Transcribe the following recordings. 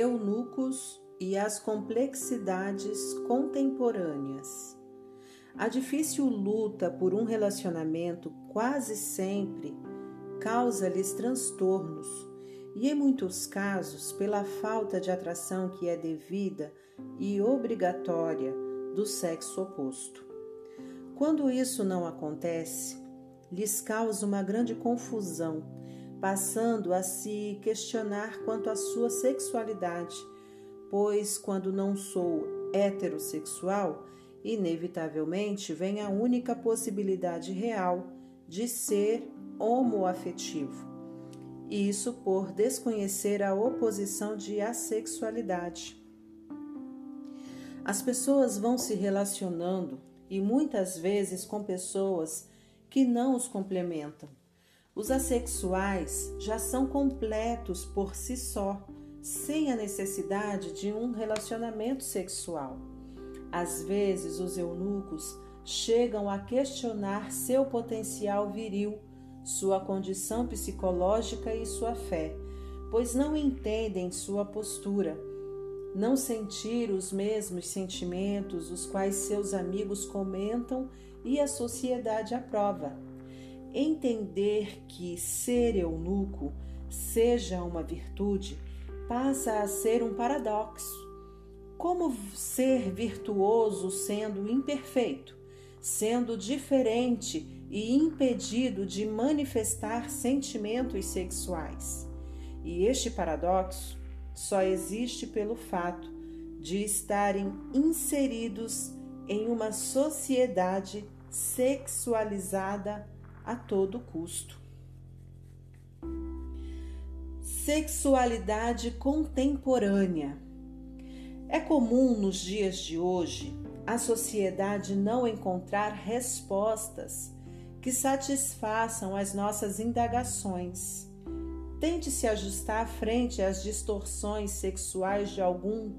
eunucos e as complexidades contemporâneas. A difícil luta por um relacionamento quase sempre causa-lhes transtornos e, em muitos casos, pela falta de atração que é devida e obrigatória do sexo oposto. Quando isso não acontece, lhes causa uma grande confusão, passando a se questionar quanto à sua sexualidade, pois quando não sou heterossexual, inevitavelmente vem a única possibilidade real de ser homoafetivo. Isso por desconhecer a oposição de assexualidade. As pessoas vão se relacionando e muitas vezes com pessoas que não os complementam. Os assexuais já são completos por si só, sem a necessidade de um relacionamento sexual. Às vezes, os eunucos chegam a questionar seu potencial viril, sua condição psicológica e sua fé, pois não entendem sua postura não sentir os mesmos sentimentos os quais seus amigos comentam e a sociedade aprova. Entender que ser eunuco seja uma virtude passa a ser um paradoxo. Como ser virtuoso sendo imperfeito, sendo diferente e impedido de manifestar sentimentos sexuais? E este paradoxo só existe pelo fato de estarem inseridos em uma sociedade sexualizada a todo custo. Sexualidade contemporânea. É comum nos dias de hoje a sociedade não encontrar respostas que satisfaçam as nossas indagações Tente se ajustar frente às distorções sexuais de, algum,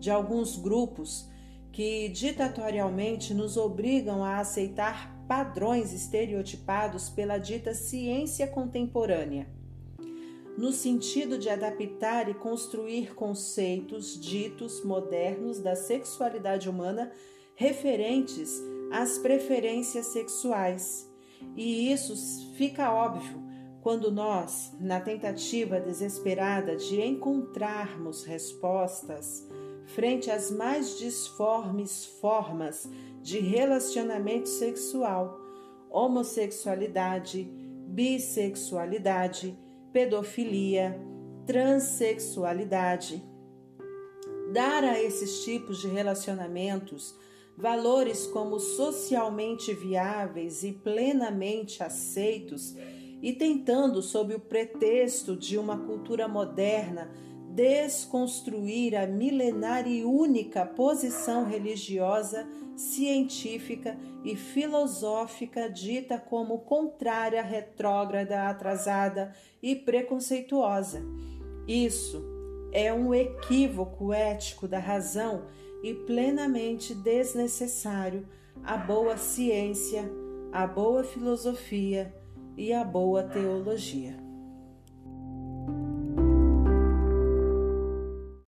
de alguns grupos que ditatorialmente nos obrigam a aceitar padrões estereotipados pela dita ciência contemporânea, no sentido de adaptar e construir conceitos ditos modernos da sexualidade humana referentes às preferências sexuais. E isso fica óbvio quando nós, na tentativa desesperada de encontrarmos respostas frente às mais disformes formas de relacionamento sexual, homossexualidade, bissexualidade, pedofilia, transexualidade, dar a esses tipos de relacionamentos valores como socialmente viáveis e plenamente aceitos e tentando, sob o pretexto de uma cultura moderna, desconstruir a milenar e única posição religiosa, científica e filosófica dita como contrária, retrógrada, atrasada e preconceituosa. Isso é um equívoco ético da razão e plenamente desnecessário à boa ciência, à boa filosofia e a boa teologia.